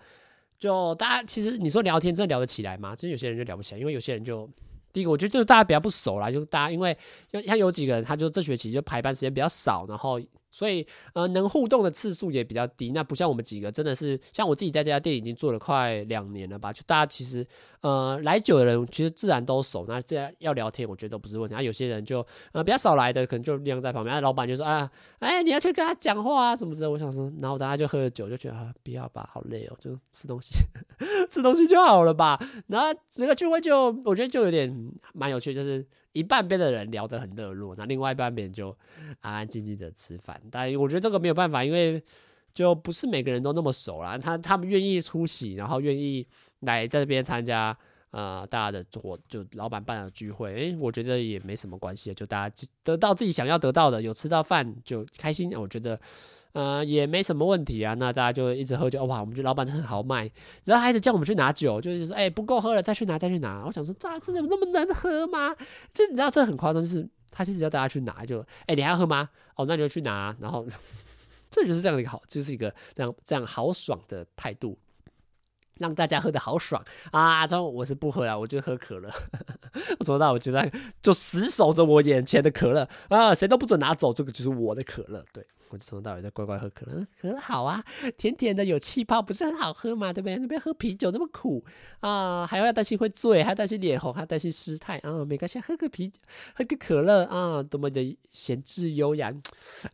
就大家其实你说聊天真的聊得起来吗？真有些人就聊不起来，因为有些人就第一个，我觉得就是大家比较不熟啦，就大家因为像有几个人，他就这学期就排班时间比较少，然后。所以，呃，能互动的次数也比较低。那不像我们几个，真的是像我自己在这家店已经做了快两年了吧？就大家其实，呃，来久的人其实自然都熟。那这样要聊天，我觉得都不是问题。啊，有些人就，呃，比较少来的，可能就晾在旁边。啊，老板就说啊，哎，你要去跟他讲话啊什么之类。我想说，然后大家就喝了酒，就觉得啊，不要吧，好累哦，就吃东西，吃东西就好了吧。然后整个聚会就，我觉得就有点蛮有趣，就是。一半边的人聊得很热络，那另外一半边就安安静静的吃饭。但我觉得这个没有办法，因为就不是每个人都那么熟啦。他他们愿意出席，然后愿意来这边参加，呃，大家的活就老板办的聚会，诶，我觉得也没什么关系，就大家得到自己想要得到的，有吃到饭就开心。我觉得。呃，也没什么问题啊。那大家就一直喝酒，哇，我们觉得老板真的很豪迈，然后还一直叫我们去拿酒，就是说，哎、不够喝了，再去拿，再去拿。我想说，这真的有那么难喝吗？这你知道，这很夸张，就是他就只要大家去拿，就，哎、你还要喝吗？哦，那你就去拿。然后，这就是这样的一个好，就是一个这样这样豪爽的态度，让大家喝的好爽啊！之后我是不喝啊，我就喝可乐。我从到我就在就死守着我眼前的可乐啊，谁都不准拿走，这个就是我的可乐，对。我就从头到尾在乖乖喝可乐，可乐好啊，甜甜的有气泡，不是很好喝吗？对不对？那边喝啤酒那么苦啊，还要担心会醉，还担心脸红，还担心失态啊，没关系，喝个啤酒，喝个可乐啊，多么的闲置优雅，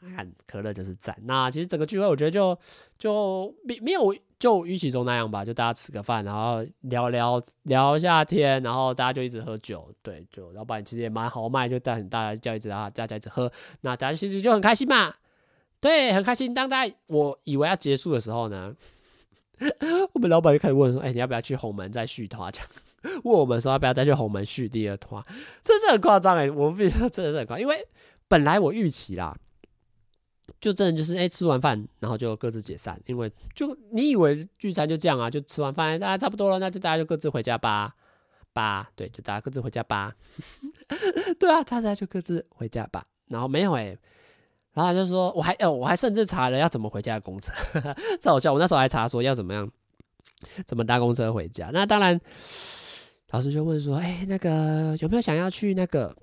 啊，可乐就是赞。那其实整个聚会，我觉得就就没没有就预期中那样吧，就大家吃个饭，然后聊聊聊一下天，然后大家就一直喝酒，对，就老板其实也蛮豪迈，就带很大家叫一直啊，大家一直喝，那大家其实就很开心嘛。对，很开心。当大家我以为要结束的时候呢，我们老板就开始问说：“哎、你要不要去红门再续摊？”这样问我们说要不要再去红门续第二摊？这是很夸张哎！我们必须说真的是很夸张，因为本来我预期啦，就真的就是哎、吃完饭然后就各自解散，因为就你以为聚餐就这样啊，就吃完饭大家差不多了，那就大家就各自回家吧吧。对，就大家各自回家吧。对啊，大家就各自回家吧。然后没有哎、然后他就说，我还哦，我还甚至查了要怎么回家的公车，这好笑。我那时候还查说要怎么样，怎么搭公车回家。那当然老师就问说：“哎，那个有没有想要去那个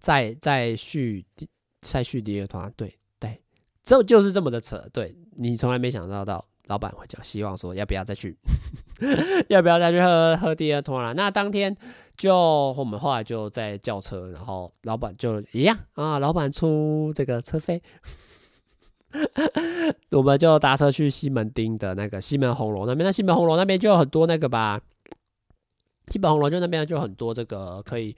再再续再续第二团？”对对，这就是这么的扯。对，你从来没想到到老板会讲，希望说要不要再去，要不要再去喝喝第二团了？那当天就我们后来就在叫车，然后老板就一样啊，老板出这个车费。我们就搭车去西门町的那个西门红楼那边，那西门红楼那边就有很多那个吧。西门红楼就那边就很多这个可以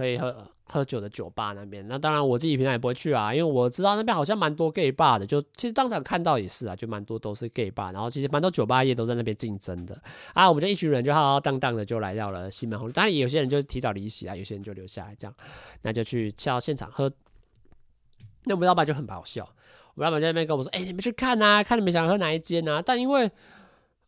可以喝喝酒的酒吧那边。那当然我自己平常也不会去啊，因为我知道那边好像蛮多 gay bar 的。就其实当场看到也是啊，就蛮多都是 gay bar，然后其实蛮多酒吧业都在那边竞争的啊。我们就一群人就浩浩荡荡的就来到了西门红，当然有些人就提早离席啊，有些人就留下来这样，那就去到现场喝。那我们老板就很好笑。我老板在那边跟我说：“哎、你们去看呐，看你们想喝哪一间呐？”但因为，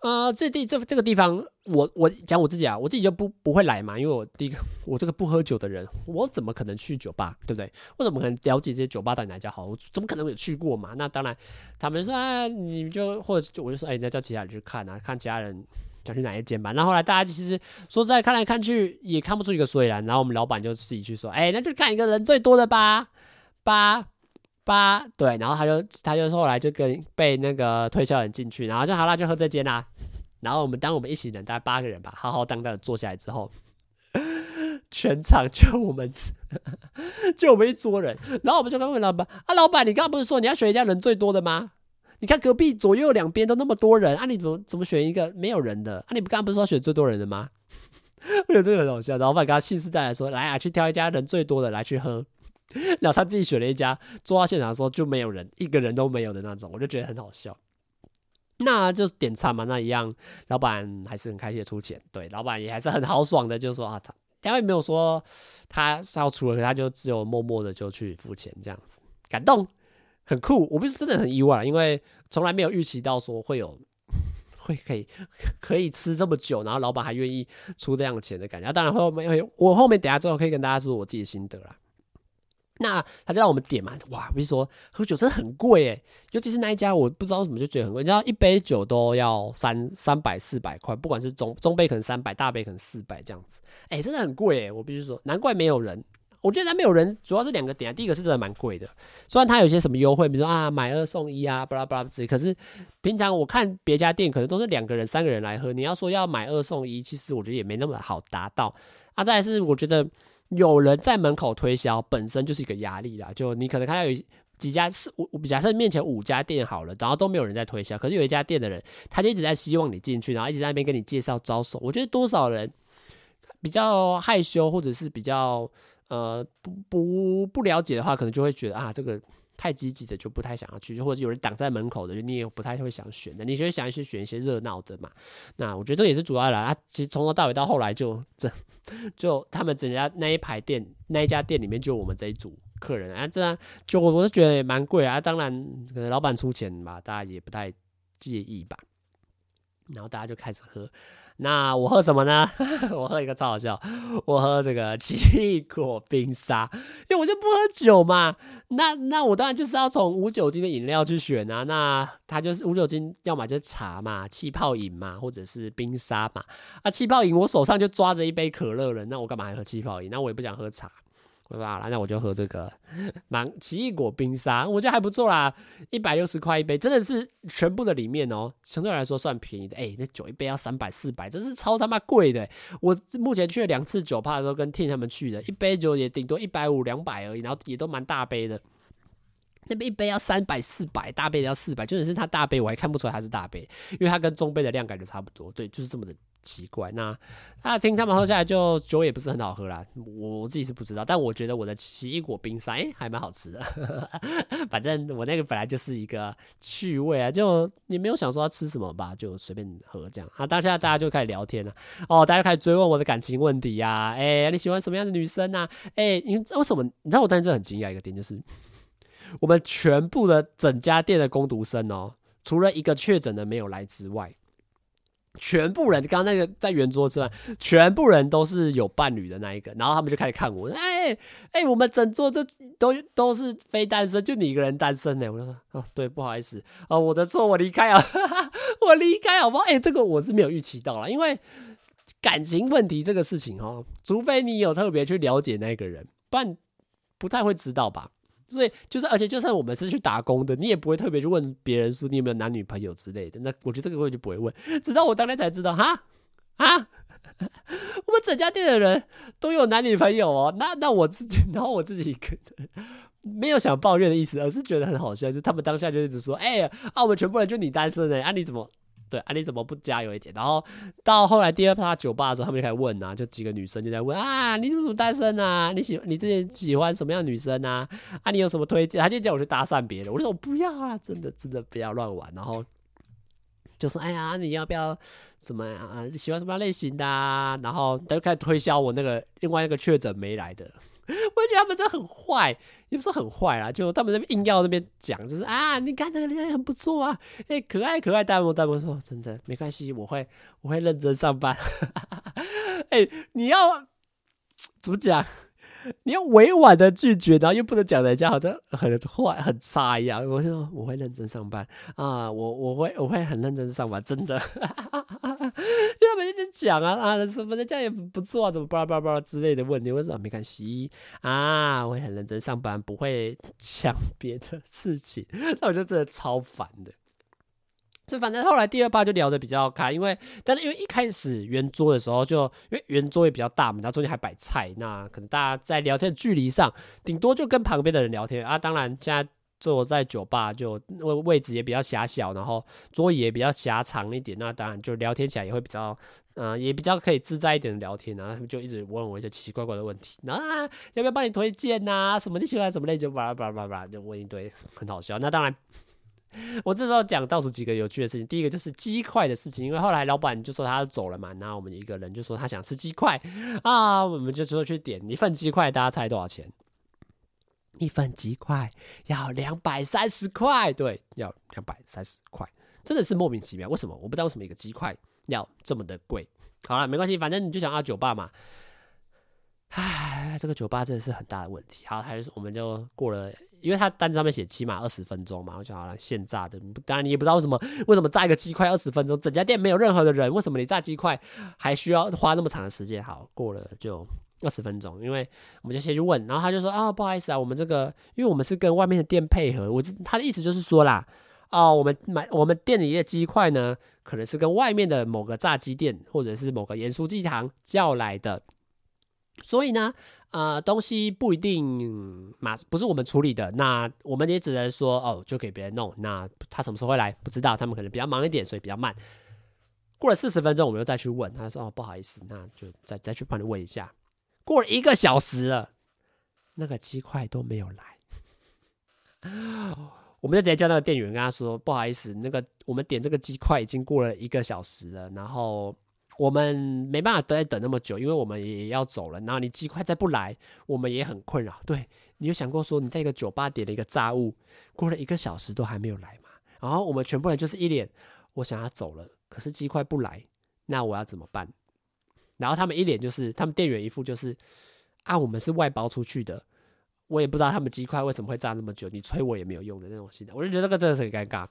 呃，这地这这个地方，我我讲我自己啊，我自己就不不会来嘛，因为我第一个，我这个不喝酒的人，我怎么可能去酒吧，对不对？我怎么可能了解这些酒吧到底哪家好？我怎么可能有去过嘛？那当然，他们说啊，你就或者就我就说，哎、你，再叫其他人去看啊，看其他人想去哪一间吧。那后来大家其实说在看来看去也看不出一个所以然，然后我们老板就自己去说：“哎、那就看一个人最多的吧，吧。”八对，然后他就他就后来就跟被那个推销人进去，然后就好了，就喝这间啦。然后我们当我们一行人大概八个人吧，浩浩荡荡的坐下来之后，全场就我们 就我们一桌人。然后我们就跟问老板啊，老板，你刚刚不是说你要选一家人最多的吗？你看隔壁左右两边都那么多人啊，你怎么怎么选一个没有人的？啊，你不刚刚不是说选最多人的吗？我觉得这个很好笑。老板刚刚信誓旦旦说，来啊，去挑一家人最多的来去喝。然后他自己选了一家，坐到现场的时候就没有人，一个人都没有的那种，我就觉得很好笑。那就点餐嘛，那一样，老板还是很开心的出钱，对，老板也还是很豪爽的，就说啊，他他也没有说他是要出了，他就只有默默的就去付钱这样子，感动，很酷。我不是真的很意外，因为从来没有预期到说会有会可以可以吃这么久，然后老板还愿意出这样钱的感觉。当然后面我后面等下之后可以跟大家说我自己的心得啦。那他就让我们点嘛，哇！比如说喝酒真的很贵诶，尤其是那一家，我不知道为什么就觉得很贵。你知道一杯酒都要三三百四百块，不管是中中杯可能三百，大杯可能四百这样子，哎、欸，真的很贵诶。我必须说，难怪没有人。我觉得他没有人，主要是两个点啊。第一个是真的蛮贵的，虽然他有些什么优惠，比如说啊买二送一啊，巴拉巴拉之类。可是平常我看别家店可能都是两个人、三个人来喝，你要说要买二送一，其实我觉得也没那么好达到。啊，再来是我觉得。有人在门口推销，本身就是一个压力啦。就你可能看到有几家是我，假设面前五家店好了，然后都没有人在推销，可是有一家店的人，他就一直在希望你进去，然后一直在那边跟你介绍招手。我觉得多少人比较害羞，或者是比较呃不不不了解的话，可能就会觉得啊这个。太积极的就不太想要去，或者有人挡在门口的，你也不太会想选的。你就会想去选一些热闹的嘛。那我觉得这也是主要的啦。其实从头到尾到后来就这就他们整家那一排店那一家店里面就我们这一组客人啊，这样就我我是觉得也蛮贵啊。当然可能老板出钱吧，大家也不太介意吧。然后大家就开始喝。那我喝什么呢？我喝一个超好笑，我喝这个奇异果冰沙，因为我就不喝酒嘛。那那我当然就是要从无酒精的饮料去选啊。那它就是无酒精，要么就是茶嘛，气泡饮嘛，或者是冰沙嘛。啊，气泡饮我手上就抓着一杯可乐了，那我干嘛还喝气泡饮？那我也不想喝茶。对吧？那我就喝这个 芒奇异果冰沙，我觉得还不错啦，一百六十块一杯，真的是全部的里面哦，相对来说算便宜的。哎，那酒一杯要三百四百，真是超他妈贵的。我目前去了两次酒吧，都跟 Tim 他们去的，一杯酒也顶多一百五两百而已，然后也都蛮大杯的。那边一杯要三百四百，大杯的要四百，就是它大杯我还看不出来它是大杯，因为它跟中杯的量感觉差不多。对，就是这么的。奇怪，那那听他们喝下来就酒也不是很好喝啦，我自己是不知道，但我觉得我的奇异果冰沙哎还蛮好吃的，反正我那个本来就是一个趣味啊，就你没有想说要吃什么吧，就随便喝这样啊。当下大家就开始聊天了，哦，大家开始追问我的感情问题呀，哎，你喜欢什么样的女生啊？哎，你知道为什么？你知道我当时很惊讶一个点就是，我们全部的整家店的工读生哦，除了一个确诊的没有来之外。全部人，刚刚那个在圆桌之外，全部人都是有伴侣的那一个，然后他们就开始看我，哎、哎、我们整桌都都都是非单身，就你一个人单身呢。我就说，哦，对，不好意思，哦，我的错，我离开啊，我离开好不好？哎、这个我是没有预期到啦，因为感情问题这个事情哦，除非你有特别去了解那个人，不然不太会知道吧。所以就是，而且就算我们是去打工的，你也不会特别去问别人说你有没有男女朋友之类的。那我觉得这个问题就不会问，直到我当天才知道，哈啊，我们整家店的人都有男女朋友哦。那那我自己，然后我自己一个人没有想抱怨的意思，而是觉得很好笑，就他们当下就一直说，哎呀啊，我们全部人就你单身呢，啊你怎么？对，啊，你怎么不加油一点？然后到后来第二趴酒吧的时候，他们就开始问啊，就几个女生就在问啊，你怎么单身啊？你喜你之前喜欢什么样的女生啊？啊，你有什么推荐？他就叫我去搭讪别人，我说我不要啊，真的真的不要乱玩。然后就说哎呀，你要不要什么啊？你喜欢什么样类型的啊？然后他就开始推销我那个另外一个确诊没来的。我觉得他们真的很坏，也不是很坏啦，就他们那边硬要那边讲，就是啊，你看那个人很不错啊，哎、可爱可爱，大魔大魔说真的没关系，我会我会认真上班。哎、欸，你要 怎么讲？你要委婉的拒绝，然后又不能讲人家好像很坏很差一样。我说我会认真上班啊，我我会我会很认真上班，真的。因为他们一直讲啊啊什么人家也不错啊，怎么巴拉巴拉巴拉之类的问题。我说没关系啊，我会很认真上班，不会 讲别的事情。那我就真的超烦的。就反正后来第二趴就聊得比较开，因为但是因为一开始圆桌的时候就因为圆桌也比较大嘛，然后中间还摆菜，那可能大家在聊天的距离上，顶多就跟旁边的人聊天啊。当然现在坐在酒吧就位位置也比较狭小，然后桌椅也比较狭长一点，那当然就聊天起来也会比较嗯、也比较可以自在一点的聊天，然后他们就一直问我一些奇奇怪怪的问题，啊要不要帮你推荐呐、啊？什么你喜欢什么类就巴拉巴拉巴拉就问一堆，很好笑。那当然。我这时候讲倒数几个有趣的事情，第一个就是鸡块的事情，因为后来老板就说他走了嘛，那我们一个人就说他想吃鸡块啊，我们就说去点一份鸡块，大家猜多少钱？一份鸡块要两百三十块，对，要两百三十块，真的是莫名其妙，为什么？我不知道为什么一个鸡块要这么的贵。好了，没关系，反正你就想要酒吧嘛。唉，这个酒吧真的是很大的问题。好，还是我们就过了，因为他单子上面写起码二十分钟嘛，我想好了现炸的。当然你也不知道为什么，为什么炸一个鸡块二十分钟，整家店没有任何的人，为什么你炸鸡块还需要花那么长的时间？好，过了就二十分钟，因为我们就先去问，然后他就说啊，不好意思啊，我们这个因为我们是跟外面的店配合，我他的意思就是说啦，哦，我们买我们店里的鸡块呢，可能是跟外面的某个炸鸡店或者是某个盐酥鸡堂叫来的。所以呢，呃，东西不一定马不是我们处理的，那我们也只能说哦，就给别人弄。那他什么时候会来？不知道，他们可能比较忙一点，所以比较慢。过了四十分钟，我们又再去问，他说哦，不好意思，那就再再去帮你问一下。过了一个小时了，那个鸡块都没有来，我们就直接叫那个店员跟他说，不好意思，那个我们点这个鸡块已经过了一个小时了，然后。我们没办法都在等那么久，因为我们也要走了。然后你鸡块再不来，我们也很困扰。对，你有想过说你在一个酒吧点了一个炸物，过了一个小时都还没有来吗？然后我们全部人就是一脸我想要走了，可是鸡块不来，那我要怎么办？然后他们一脸就是他们店员一副就是啊，我们是外包出去的，我也不知道他们鸡块为什么会炸那么久，你催我也没有用的那种心态。我就觉得这个真的是很尴尬。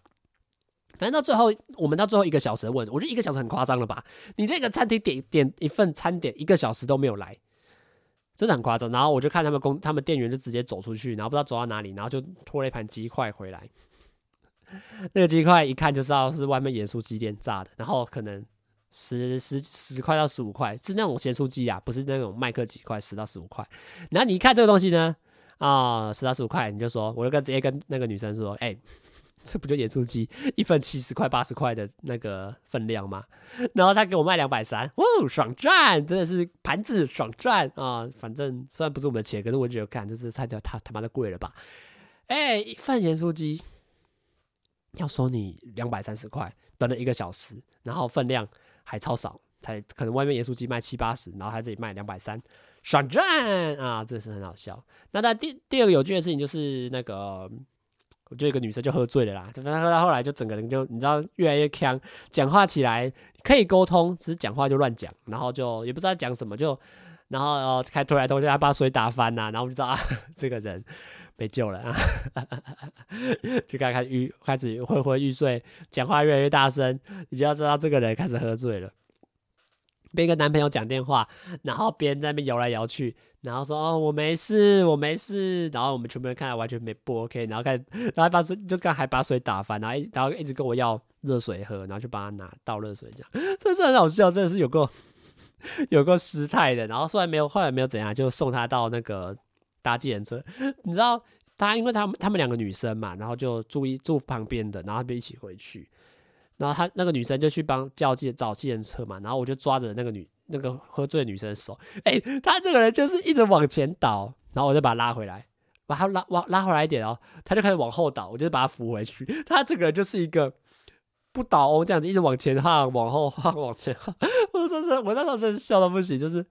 反正到最后，我们到最后一个小时问，我觉得一个小时很夸张了吧？你这个餐厅点点一份餐点，一个小时都没有来，真的很夸张。然后我就看他们工，他们店员就直接走出去，然后不知道走到哪里，然后就拖了一盘鸡块回来。那个鸡块一看就知道是外面盐酥鸡店炸的，然后可能十十十块到十五块，是那种咸酥鸡啊，不是那种麦克鸡块，十到十五块。然后你一看这个东西呢，啊、十到十五块，你就说，我就跟直接跟那个女生说，哎、这不就盐酥鸡一份七十块八十块的那个分量吗？然后他给我卖两百三，哇，爽赚！真的是盘子爽赚啊！反正虽然不是我们的钱，可是我觉得，看这是菜价他他妈的贵了吧？哎，一份盐酥鸡要收你两百三十块，等了一个小时，然后分量还超少，才可能外面盐酥鸡卖七八十，然后他这里卖两百三，爽赚啊！真的是很好笑。那他第第二个有趣的事情就是那个。我就一个女生就喝醉了啦，就她喝到后来就整个人就你知道越来越呛，讲话起来可以沟通，只是讲话就乱讲，然后就也不知道讲什么，就然后开推来推去，还把水打翻呐，然后我就知道 啊这个人没救了啊，就开始欲开始昏昏欲睡，讲话越来越大声，你就要知道这个人开始喝醉了。边跟男朋友讲电话，然后边在那边摇来摇去，然后说哦我没事我没事，然后我们全部人看来完全没不 OK，然后开始然后还把水就刚还把水打翻，然后然后一直跟我要热水喝，然后就帮他拿倒热水这样，真是很好笑，真的是有个 有个失态的。然后虽然没有后来没有怎样，就送他到那个搭计程车，你知道他因为他们他们两个女生嘛，然后就住一住旁边的，然后他们一起回去。然后他那个女生就去帮叫计找计程车嘛，然后我就抓着那个女那个喝醉女生的手，哎，他这个人就是一直往前倒，然后我就把他拉回来，把他拉往拉回来一点哦，他就开始往后倒，我就把他扶回去。他这个人就是一个不倒翁这样子，一直往前晃，往后晃，往前晃。我说这，我那时候真是笑到不行，就是，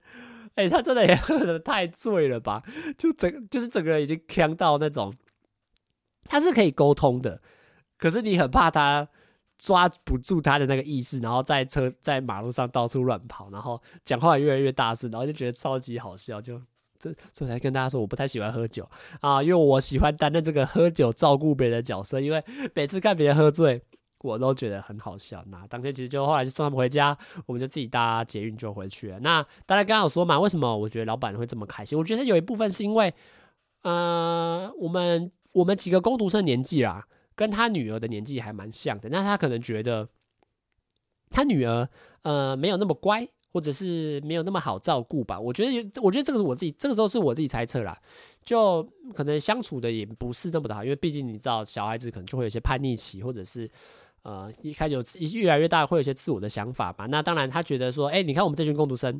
哎，他真的也喝的太醉了吧？就整就是整个人已经呛到那种，他是可以沟通的，可是你很怕他。抓不住他的那个意识，然后在车在马路上到处乱跑，然后讲话越来越大声，然后就觉得超级好笑。就这，所以才跟大家说，我不太喜欢喝酒啊，因为我喜欢担任这个喝酒照顾别人的角色。因为每次看别人喝醉，我都觉得很好笑。那当天其实就后来就送他们回家，我们就自己搭捷运就回去了。那大家刚刚有说嘛，为什么我觉得老板会这么开心？我觉得有一部分是因为，呃，我们我们几个工读生年纪啦。跟他女儿的年纪还蛮像的，那他可能觉得他女儿呃没有那么乖，或者是没有那么好照顾吧。我觉得，我觉得这个是我自己，这个都是我自己猜测啦。就可能相处的也不是那么的好，因为毕竟你知道，小孩子可能就会有些叛逆期，或者是呃一开始有越来越大，会有一些自我的想法吧。那当然，他觉得说，哎，你看我们这群工读生，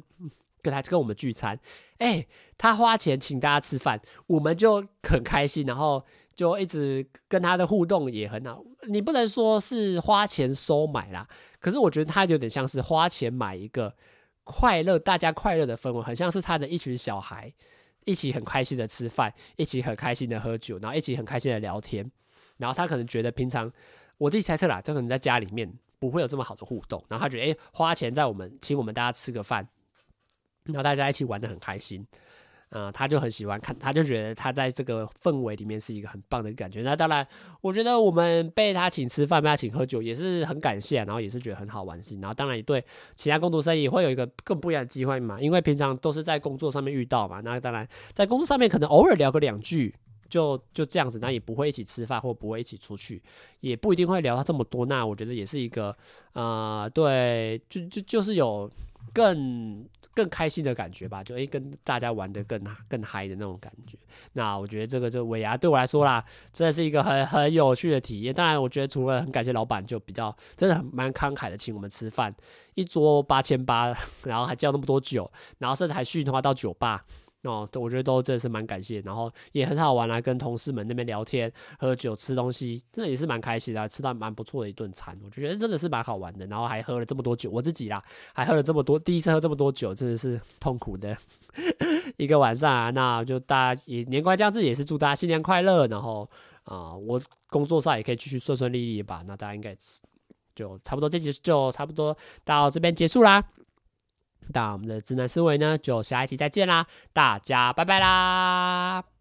跟他跟我们聚餐，哎，他花钱请大家吃饭，我们就很开心，然后。就一直跟他的互动也很好，你不能说是花钱收买啦，可是我觉得他有点像是花钱买一个快乐，大家快乐的氛围，很像是他的一群小孩一起很开心的吃饭，一起很开心的喝酒，然后一起很开心的聊天，然后他可能觉得平常我自己猜测啦，就可能在家里面不会有这么好的互动，然后他觉得诶，花钱在我们请我们大家吃个饭，然后大家一起玩得很开心。啊、他就很喜欢看，他就觉得他在这个氛围里面是一个很棒的感觉。那当然，我觉得我们被他请吃饭，被他请喝酒，也是很感谢，然后也是觉得很好玩的事情。然后当然也对其他工读生也会有一个更不一样的机会嘛，因为平常都是在工作上面遇到嘛。那当然在工作上面可能偶尔聊个两句，就就这样子，那也不会一起吃饭或不会一起出去，也不一定会聊到这么多。那我觉得也是一个，呃，对，就就就是有更。更开心的感觉吧，就诶、跟大家玩的更更嗨的那种感觉。那我觉得这个就尾牙对我来说啦，真的是一个很很有趣的体验。当然，我觉得除了很感谢老板，就比较真的很蛮慷慨的，请我们吃饭，一桌八千八，然后还叫那么多酒，然后甚至还续的话到酒吧。哦，我觉得都真的是蛮感谢，然后也很好玩啊跟同事们那边聊天、喝酒、吃东西，真的也是蛮开心的，吃到蛮不错的一顿餐，我觉得真的是蛮好玩的。然后还喝了这么多酒，我自己啦，还喝了这么多，第一次喝这么多酒，真的是痛苦的 一个晚上啊。那就大家也年关将至，也是祝大家新年快乐。然后啊、我工作上也可以继续顺顺利利吧。那大家应该就差不多，这集就差不多到这边结束啦。那我们的直男思维呢，就下一期再见啦，大家拜拜啦。